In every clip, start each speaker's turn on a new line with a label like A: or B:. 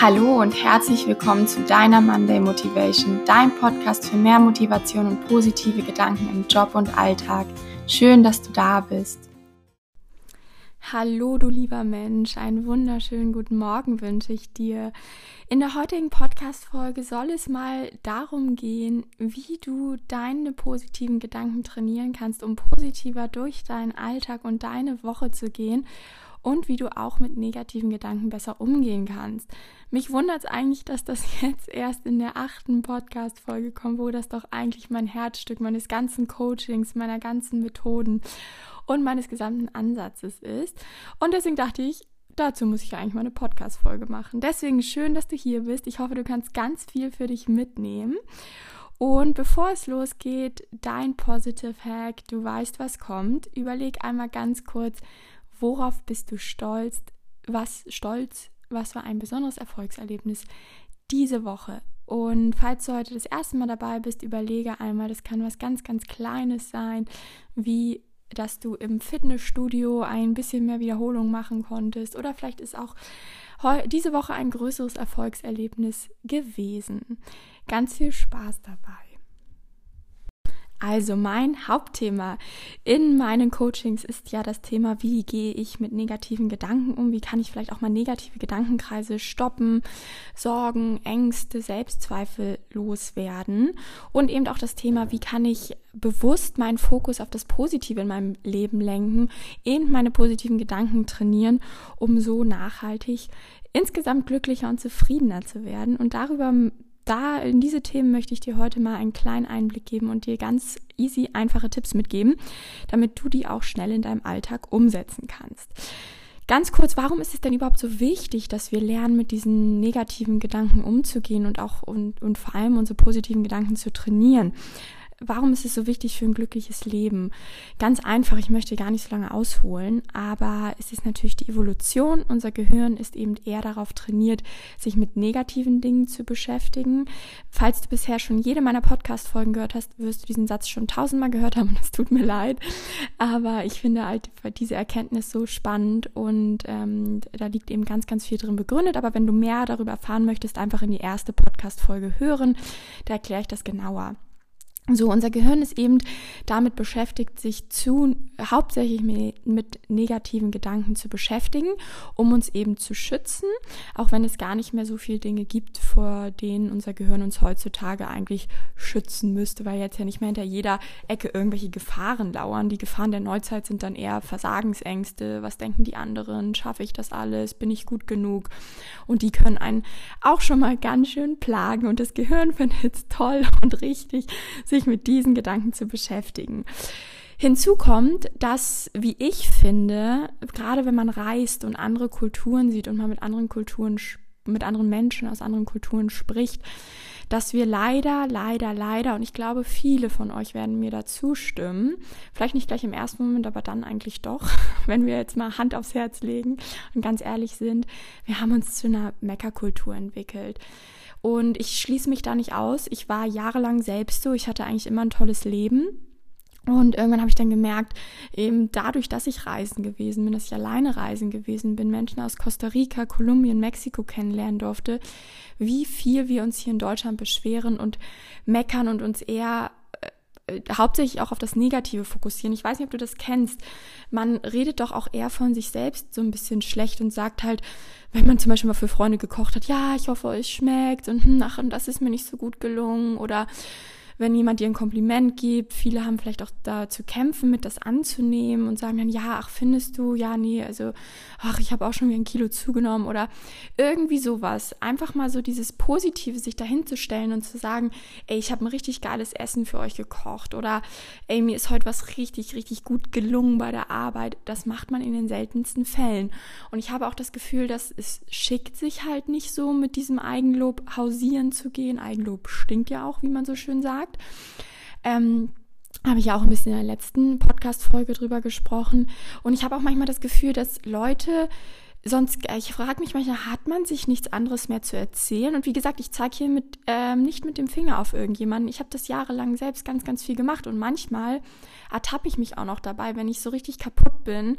A: Hallo und herzlich willkommen zu deiner Monday Motivation, dein Podcast für mehr Motivation und positive Gedanken im Job und Alltag. Schön, dass du da bist. Hallo, du lieber Mensch, einen wunderschönen guten Morgen wünsche ich dir. In der heutigen Podcast-Folge soll es mal darum gehen, wie du deine positiven Gedanken trainieren kannst, um positiver durch deinen Alltag und deine Woche zu gehen und wie du auch mit negativen Gedanken besser umgehen kannst. Mich wundert es eigentlich, dass das jetzt erst in der achten Podcast-Folge kommt, wo das doch eigentlich mein Herzstück meines ganzen Coachings, meiner ganzen Methoden und meines gesamten Ansatzes ist. Und deswegen dachte ich, dazu muss ich eigentlich mal eine Podcast-Folge machen. Deswegen schön, dass du hier bist. Ich hoffe, du kannst ganz viel für dich mitnehmen. Und bevor es losgeht, dein Positive Hack, du weißt, was kommt. Überleg einmal ganz kurz, worauf bist du stolz? Was stolz? Was war ein besonderes Erfolgserlebnis diese Woche? Und falls du heute das erste Mal dabei bist, überlege einmal, das kann was ganz, ganz Kleines sein, wie dass du im Fitnessstudio ein bisschen mehr Wiederholung machen konntest oder vielleicht ist auch diese Woche ein größeres Erfolgserlebnis gewesen. Ganz viel Spaß dabei. Also mein Hauptthema in meinen Coachings ist ja das Thema, wie gehe ich mit negativen Gedanken um, wie kann ich vielleicht auch mal negative Gedankenkreise stoppen, Sorgen, Ängste, Selbstzweifel loswerden? Und eben auch das Thema, wie kann ich bewusst meinen Fokus auf das Positive in meinem Leben lenken, eben meine positiven Gedanken trainieren, um so nachhaltig insgesamt glücklicher und zufriedener zu werden. Und darüber da in diese Themen möchte ich dir heute mal einen kleinen Einblick geben und dir ganz easy einfache Tipps mitgeben, damit du die auch schnell in deinem Alltag umsetzen kannst. Ganz kurz, warum ist es denn überhaupt so wichtig, dass wir lernen, mit diesen negativen Gedanken umzugehen und auch und, und vor allem unsere positiven Gedanken zu trainieren? Warum ist es so wichtig für ein glückliches Leben? Ganz einfach, ich möchte gar nicht so lange ausholen, aber es ist natürlich die Evolution. Unser Gehirn ist eben eher darauf trainiert, sich mit negativen Dingen zu beschäftigen. Falls du bisher schon jede meiner Podcast-Folgen gehört hast, wirst du diesen Satz schon tausendmal gehört haben und es tut mir leid. Aber ich finde halt diese Erkenntnis so spannend und ähm, da liegt eben ganz, ganz viel drin begründet. Aber wenn du mehr darüber erfahren möchtest, einfach in die erste Podcast-Folge hören. Da erkläre ich das genauer. So, unser Gehirn ist eben damit beschäftigt, sich zu, hauptsächlich mit, negativen Gedanken zu beschäftigen, um uns eben zu schützen, auch wenn es gar nicht mehr so viele Dinge gibt, vor denen unser Gehirn uns heutzutage eigentlich schützen müsste, weil jetzt ja nicht mehr hinter jeder Ecke irgendwelche Gefahren lauern. Die Gefahren der Neuzeit sind dann eher Versagensängste, was denken die anderen, schaffe ich das alles, bin ich gut genug? Und die können einen auch schon mal ganz schön plagen und das Gehirn findet es toll und richtig, sich sich mit diesen Gedanken zu beschäftigen. Hinzu kommt, dass, wie ich finde, gerade wenn man reist und andere Kulturen sieht und man mit anderen Kulturen, mit anderen Menschen aus anderen Kulturen spricht, dass wir leider, leider, leider, und ich glaube, viele von euch werden mir da zustimmen, vielleicht nicht gleich im ersten Moment, aber dann eigentlich doch, wenn wir jetzt mal Hand aufs Herz legen und ganz ehrlich sind, wir haben uns zu einer Meckerkultur entwickelt. Und ich schließe mich da nicht aus. Ich war jahrelang selbst so. Ich hatte eigentlich immer ein tolles Leben. Und irgendwann habe ich dann gemerkt, eben dadurch, dass ich reisen gewesen bin, dass ich alleine reisen gewesen bin, Menschen aus Costa Rica, Kolumbien, Mexiko kennenlernen durfte, wie viel wir uns hier in Deutschland beschweren und meckern und uns eher hauptsächlich auch auf das Negative fokussieren. Ich weiß nicht, ob du das kennst. Man redet doch auch eher von sich selbst so ein bisschen schlecht und sagt halt, wenn man zum Beispiel mal für Freunde gekocht hat, ja, ich hoffe, euch schmeckt und hm, ach, und das ist mir nicht so gut gelungen oder wenn jemand dir ein Kompliment gibt. Viele haben vielleicht auch da zu kämpfen, mit das anzunehmen und sagen dann, ja, ach, findest du, ja, nee, also, ach, ich habe auch schon wieder ein Kilo zugenommen oder irgendwie sowas. Einfach mal so dieses Positive, sich dahinzustellen und zu sagen, ey, ich habe ein richtig geiles Essen für euch gekocht oder ey, mir ist heute was richtig, richtig gut gelungen bei der Arbeit. Das macht man in den seltensten Fällen. Und ich habe auch das Gefühl, dass es schickt sich halt nicht so, mit diesem Eigenlob hausieren zu gehen. Eigenlob stinkt ja auch, wie man so schön sagt gesagt. Ähm, habe ich ja auch ein bisschen in der letzten Podcast-Folge drüber gesprochen. Und ich habe auch manchmal das Gefühl, dass Leute sonst, ich frage mich manchmal, hat man sich nichts anderes mehr zu erzählen? Und wie gesagt, ich zeige hier mit, ähm, nicht mit dem Finger auf irgendjemanden. Ich habe das jahrelang selbst ganz, ganz viel gemacht. Und manchmal ertappe ich mich auch noch dabei, wenn ich so richtig kaputt bin,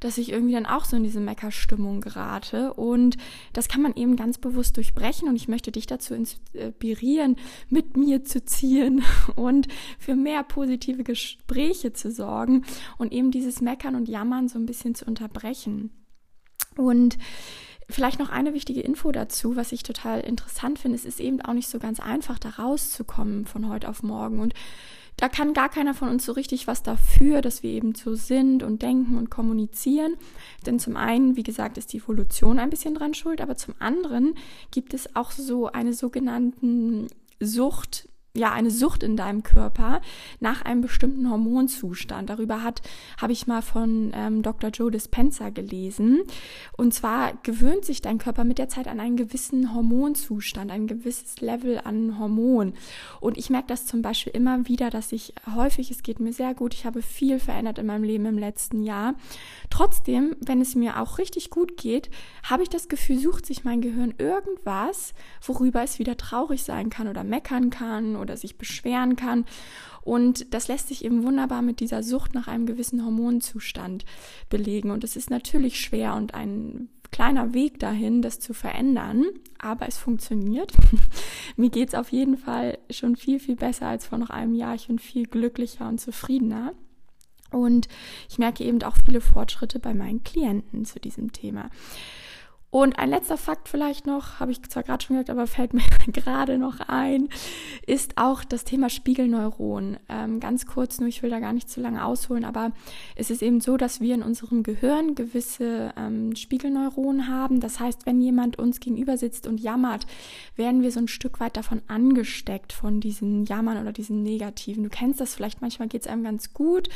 A: dass ich irgendwie dann auch so in diese Meckerstimmung gerate. Und das kann man eben ganz bewusst durchbrechen. Und ich möchte dich dazu inspirieren, mit mir zu ziehen und für mehr positive Gespräche zu sorgen und eben dieses Meckern und Jammern so ein bisschen zu unterbrechen. Und vielleicht noch eine wichtige Info dazu, was ich total interessant finde. Es ist eben auch nicht so ganz einfach, da rauszukommen von heute auf morgen. Und da kann gar keiner von uns so richtig was dafür, dass wir eben so sind und denken und kommunizieren. Denn zum einen, wie gesagt, ist die Evolution ein bisschen dran schuld, aber zum anderen gibt es auch so eine sogenannten Sucht, ja eine Sucht in deinem Körper nach einem bestimmten Hormonzustand. Darüber hat habe ich mal von ähm, Dr. Joe Dispenza gelesen. Und zwar gewöhnt sich dein Körper mit der Zeit an einen gewissen Hormonzustand, ein gewisses Level an Hormon. Und ich merke das zum Beispiel immer wieder, dass ich häufig, es geht mir sehr gut, ich habe viel verändert in meinem Leben im letzten Jahr. Trotzdem, wenn es mir auch richtig gut geht, habe ich das Gefühl, sucht sich mein Gehirn irgendwas, worüber es wieder traurig sein kann oder meckern kann oder sich beschweren kann. Und das lässt sich eben wunderbar mit dieser Sucht nach einem gewissen Hormonzustand belegen. Und es ist natürlich schwer und ein kleiner Weg dahin, das zu verändern, aber es funktioniert. Mir geht es auf jeden Fall schon viel, viel besser als vor noch einem Jahr. Ich bin viel glücklicher und zufriedener. Und ich merke eben auch viele Fortschritte bei meinen Klienten zu diesem Thema. Und ein letzter Fakt vielleicht noch, habe ich zwar gerade schon gesagt, aber fällt mir gerade noch ein, ist auch das Thema Spiegelneuronen. Ähm, ganz kurz, nur ich will da gar nicht zu lange ausholen, aber es ist eben so, dass wir in unserem Gehirn gewisse ähm, Spiegelneuronen haben. Das heißt, wenn jemand uns gegenüber sitzt und jammert, werden wir so ein Stück weit davon angesteckt, von diesen Jammern oder diesen Negativen. Du kennst das vielleicht, manchmal geht es einem ganz gut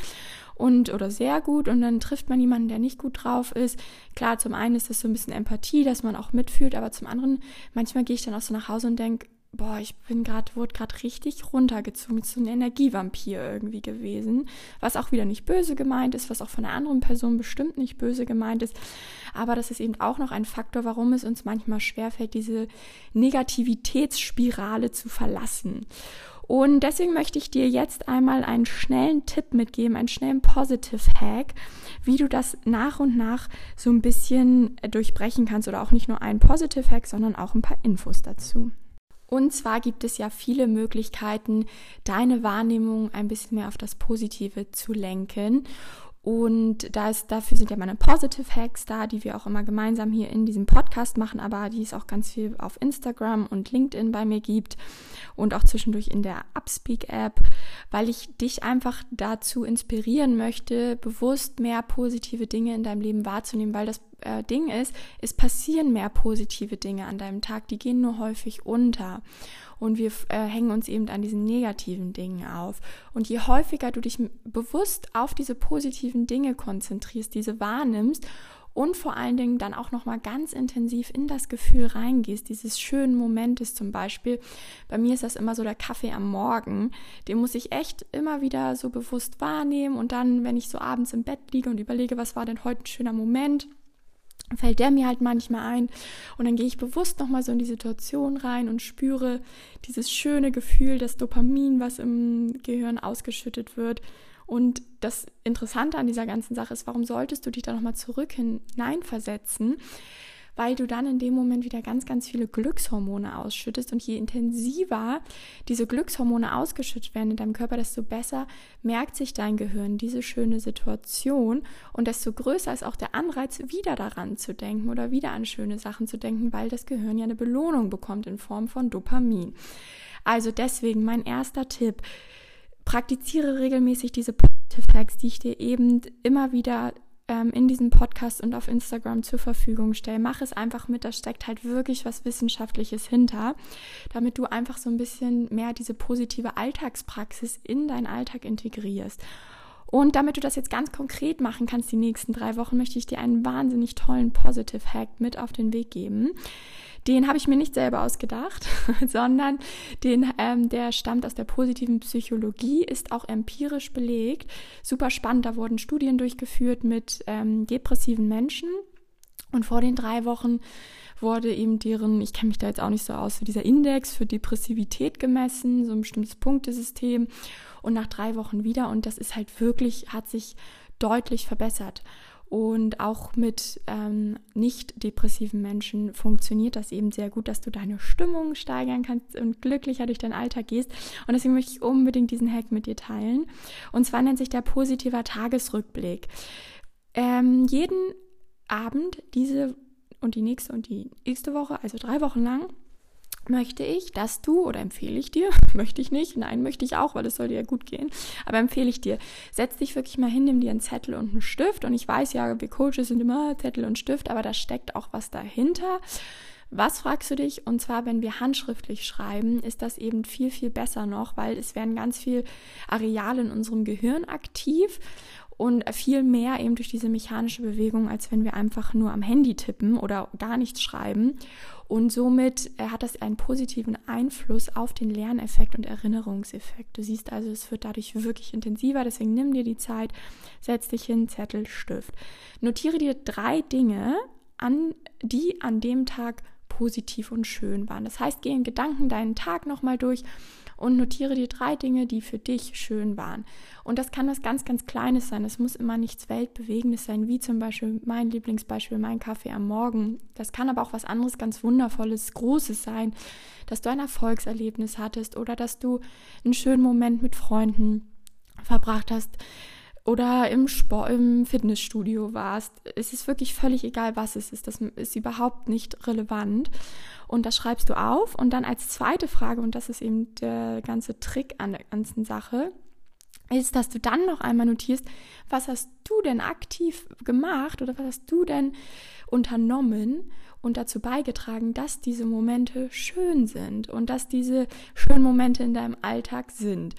A: und oder sehr gut und dann trifft man jemanden, der nicht gut drauf ist. Klar, zum einen ist das so ein bisschen Empathie, dass man auch mitfühlt, aber zum anderen, manchmal gehe ich dann auch so nach Hause und denke, boah, ich bin gerade, wurde gerade richtig runtergezogen, so ein Energievampir irgendwie gewesen, was auch wieder nicht böse gemeint ist, was auch von einer anderen Person bestimmt nicht böse gemeint ist, aber das ist eben auch noch ein Faktor, warum es uns manchmal schwerfällt, diese Negativitätsspirale zu verlassen. Und deswegen möchte ich dir jetzt einmal einen schnellen Tipp mitgeben, einen schnellen Positive Hack, wie du das nach und nach so ein bisschen durchbrechen kannst oder auch nicht nur einen Positive Hack, sondern auch ein paar Infos dazu. Und zwar gibt es ja viele Möglichkeiten, deine Wahrnehmung ein bisschen mehr auf das Positive zu lenken. Und da ist, dafür sind ja meine Positive Hacks da, die wir auch immer gemeinsam hier in diesem Podcast machen, aber die es auch ganz viel auf Instagram und LinkedIn bei mir gibt und auch zwischendurch in der Upspeak App, weil ich dich einfach dazu inspirieren möchte, bewusst mehr positive Dinge in deinem Leben wahrzunehmen, weil das äh, Ding ist, es passieren mehr positive Dinge an deinem Tag, die gehen nur häufig unter und wir äh, hängen uns eben an diesen negativen Dingen auf. Und je häufiger du dich bewusst auf diese positiven Dinge konzentrierst, diese wahrnimmst und vor allen Dingen dann auch noch mal ganz intensiv in das Gefühl reingehst, dieses schönen Momentes zum Beispiel. Bei mir ist das immer so der Kaffee am Morgen. Den muss ich echt immer wieder so bewusst wahrnehmen und dann, wenn ich so abends im Bett liege und überlege, was war denn heute ein schöner Moment, fällt der mir halt manchmal ein und dann gehe ich bewusst nochmal so in die Situation rein und spüre dieses schöne Gefühl, das Dopamin, was im Gehirn ausgeschüttet wird. Und das Interessante an dieser ganzen Sache ist, warum solltest du dich da nochmal zurück hineinversetzen? Weil du dann in dem Moment wieder ganz, ganz viele Glückshormone ausschüttest. Und je intensiver diese Glückshormone ausgeschüttet werden in deinem Körper, desto besser merkt sich dein Gehirn diese schöne Situation und desto größer ist auch der Anreiz, wieder daran zu denken oder wieder an schöne Sachen zu denken, weil das Gehirn ja eine Belohnung bekommt in Form von Dopamin. Also deswegen mein erster Tipp. Praktiziere regelmäßig diese Positive Hacks, die ich dir eben immer wieder ähm, in diesem Podcast und auf Instagram zur Verfügung stelle. Mach es einfach mit, da steckt halt wirklich was Wissenschaftliches hinter, damit du einfach so ein bisschen mehr diese positive Alltagspraxis in deinen Alltag integrierst. Und damit du das jetzt ganz konkret machen kannst, die nächsten drei Wochen, möchte ich dir einen wahnsinnig tollen Positive Hack mit auf den Weg geben. Den habe ich mir nicht selber ausgedacht, sondern den, ähm, der stammt aus der positiven Psychologie, ist auch empirisch belegt. Super spannend, da wurden Studien durchgeführt mit ähm, depressiven Menschen. Und vor den drei Wochen wurde eben deren, ich kenne mich da jetzt auch nicht so aus, so dieser Index für Depressivität gemessen, so ein bestimmtes Punktesystem. Und nach drei Wochen wieder. Und das ist halt wirklich, hat sich deutlich verbessert. Und auch mit ähm, nicht depressiven Menschen funktioniert das eben sehr gut, dass du deine Stimmung steigern kannst und glücklicher durch deinen Alltag gehst. Und deswegen möchte ich unbedingt diesen Hack mit dir teilen. Und zwar nennt sich der positiver Tagesrückblick. Ähm, jeden Abend diese und die nächste und die nächste Woche, also drei Wochen lang, möchte ich, dass du, oder empfehle ich dir, möchte ich nicht, nein, möchte ich auch, weil es soll dir ja gut gehen, aber empfehle ich dir, setz dich wirklich mal hin, nimm dir einen Zettel und einen Stift und ich weiß ja, wir Coaches sind immer Zettel und Stift, aber da steckt auch was dahinter. Was fragst du dich? Und zwar, wenn wir handschriftlich schreiben, ist das eben viel, viel besser noch, weil es werden ganz viel Areale in unserem Gehirn aktiv und viel mehr eben durch diese mechanische Bewegung, als wenn wir einfach nur am Handy tippen oder gar nichts schreiben. Und somit äh, hat das einen positiven Einfluss auf den Lerneffekt und Erinnerungseffekt. Du siehst also, es wird dadurch wirklich intensiver. Deswegen nimm dir die Zeit, setz dich hin, Zettel, Stift. Notiere dir drei Dinge, an, die an dem Tag positiv und schön waren. Das heißt, geh in Gedanken deinen Tag nochmal durch und notiere dir drei Dinge, die für dich schön waren. Und das kann was ganz, ganz Kleines sein. Es muss immer nichts Weltbewegendes sein, wie zum Beispiel mein Lieblingsbeispiel, mein Kaffee am Morgen. Das kann aber auch was anderes ganz Wundervolles, Großes sein, dass du ein Erfolgserlebnis hattest oder dass du einen schönen Moment mit Freunden verbracht hast oder im, Sport, im Fitnessstudio warst. Es ist wirklich völlig egal, was es ist. Das ist überhaupt nicht relevant. Und das schreibst du auf. Und dann als zweite Frage, und das ist eben der ganze Trick an der ganzen Sache, ist, dass du dann noch einmal notierst, was hast du denn aktiv gemacht oder was hast du denn unternommen und dazu beigetragen, dass diese Momente schön sind und dass diese schönen Momente in deinem Alltag sind.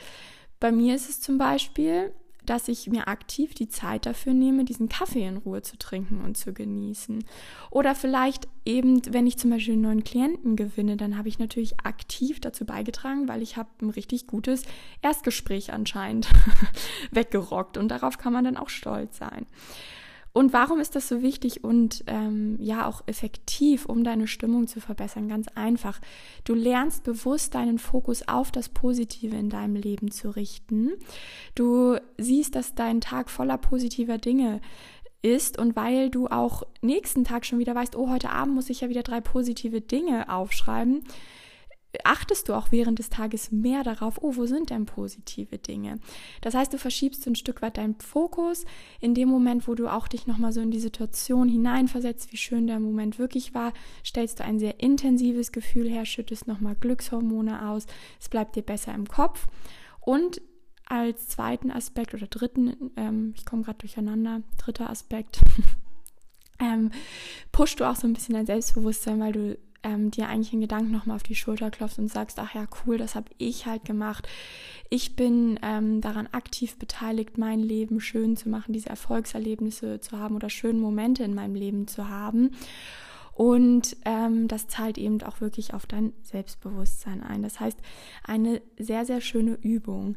A: Bei mir ist es zum Beispiel, dass ich mir aktiv die Zeit dafür nehme, diesen Kaffee in Ruhe zu trinken und zu genießen. Oder vielleicht eben, wenn ich zum Beispiel einen neuen Klienten gewinne, dann habe ich natürlich aktiv dazu beigetragen, weil ich habe ein richtig gutes Erstgespräch anscheinend weggerockt und darauf kann man dann auch stolz sein. Und warum ist das so wichtig und ähm, ja auch effektiv, um deine Stimmung zu verbessern? Ganz einfach. Du lernst bewusst deinen Fokus auf das Positive in deinem Leben zu richten. Du siehst, dass dein Tag voller positiver Dinge ist und weil du auch nächsten Tag schon wieder weißt, oh, heute Abend muss ich ja wieder drei positive Dinge aufschreiben, achtest du auch während des Tages mehr darauf, oh, wo sind denn positive Dinge? Das heißt, du verschiebst ein Stück weit deinen Fokus in dem Moment, wo du auch dich nochmal so in die Situation hineinversetzt, wie schön der Moment wirklich war, stellst du ein sehr intensives Gefühl her, schüttest nochmal Glückshormone aus, es bleibt dir besser im Kopf und als zweiten Aspekt oder dritten, ähm, ich komme gerade durcheinander, dritter Aspekt, ähm, pusht du auch so ein bisschen dein Selbstbewusstsein, weil du ähm, dir eigentlich in Gedanken nochmal auf die Schulter klopfst und sagst, ach ja, cool, das habe ich halt gemacht. Ich bin ähm, daran aktiv beteiligt, mein Leben schön zu machen, diese Erfolgserlebnisse zu haben oder schöne Momente in meinem Leben zu haben. Und ähm, das zahlt eben auch wirklich auf dein Selbstbewusstsein ein. Das heißt, eine sehr, sehr schöne Übung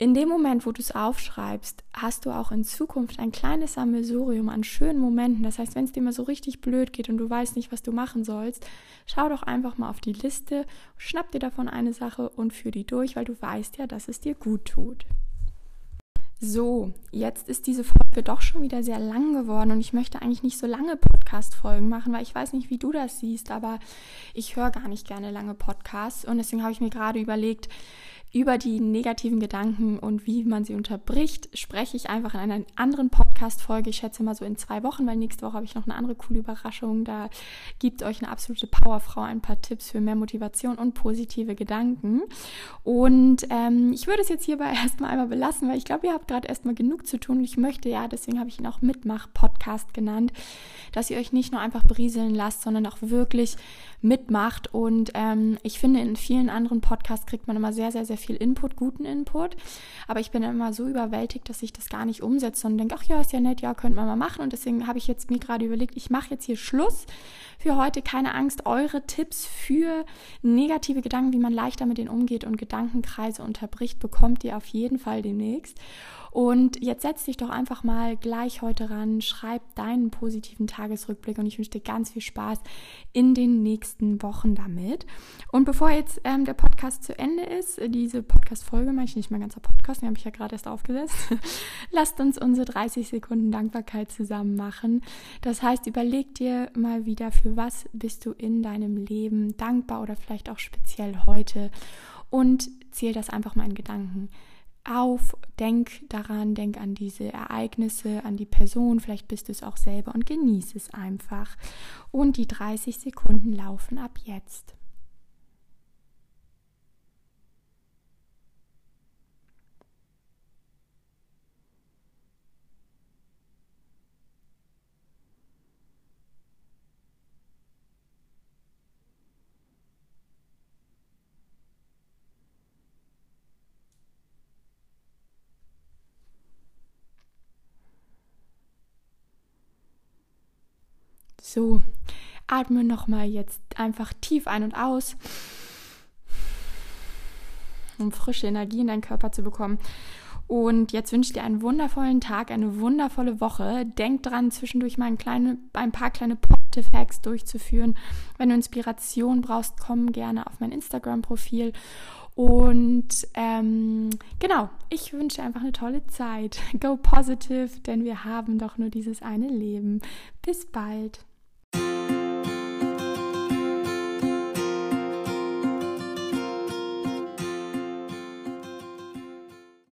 A: in dem Moment, wo du es aufschreibst, hast du auch in Zukunft ein kleines Sammelsurium an schönen Momenten. Das heißt, wenn es dir mal so richtig blöd geht und du weißt nicht, was du machen sollst, schau doch einfach mal auf die Liste, schnapp dir davon eine Sache und führ die durch, weil du weißt ja, dass es dir gut tut. So, jetzt ist diese Folge doch schon wieder sehr lang geworden und ich möchte eigentlich nicht so lange Podcast-Folgen machen, weil ich weiß nicht, wie du das siehst, aber ich höre gar nicht gerne lange Podcasts und deswegen habe ich mir gerade überlegt, über die negativen Gedanken und wie man sie unterbricht, spreche ich einfach in einer anderen Podcast-Folge. Ich schätze mal so in zwei Wochen, weil nächste Woche habe ich noch eine andere coole Überraschung. Da gibt euch eine absolute Powerfrau ein paar Tipps für mehr Motivation und positive Gedanken. Und ähm, ich würde es jetzt hierbei erstmal einmal belassen, weil ich glaube, ihr habt gerade erstmal genug zu tun. Ich möchte ja, deswegen habe ich ihn auch Mitmach-Podcast genannt, dass ihr euch nicht nur einfach berieseln lasst, sondern auch wirklich mitmacht. Und ähm, ich finde, in vielen anderen Podcasts kriegt man immer sehr, sehr, sehr viel Input, guten Input. Aber ich bin immer so überwältigt, dass ich das gar nicht umsetze und denke, ach ja, ist ja nett, ja, könnte man mal machen. Und deswegen habe ich jetzt mir gerade überlegt, ich mache jetzt hier Schluss für heute. Keine Angst, eure Tipps für negative Gedanken, wie man leichter mit denen umgeht und Gedankenkreise unterbricht, bekommt ihr auf jeden Fall demnächst. Und jetzt setz dich doch einfach mal gleich heute ran, schreib deinen positiven Tagesrückblick und ich wünsche dir ganz viel Spaß in den nächsten Wochen damit. Und bevor jetzt ähm, der Podcast zu Ende ist, diese Podcast-Folge, mache ich nicht mal ganzer Podcast, den habe ich ja gerade erst aufgesetzt, lasst uns unsere 30 Sekunden Dankbarkeit zusammen machen. Das heißt, überleg dir mal wieder, für was bist du in deinem Leben dankbar oder vielleicht auch speziell heute und zähl das einfach mal in Gedanken auf, denk daran, denk an diese Ereignisse, an die Person, vielleicht bist du es auch selber und genieße es einfach. Und die 30 Sekunden laufen ab jetzt. So, atme nochmal jetzt einfach tief ein und aus, um frische Energie in deinen Körper zu bekommen. Und jetzt wünsche ich dir einen wundervollen Tag, eine wundervolle Woche. Denk dran, zwischendurch mal ein, kleine, ein paar kleine Positive Hacks durchzuführen. Wenn du Inspiration brauchst, komm gerne auf mein Instagram-Profil. Und ähm, genau, ich wünsche einfach eine tolle Zeit. Go positive, denn wir haben doch nur dieses eine Leben. Bis bald.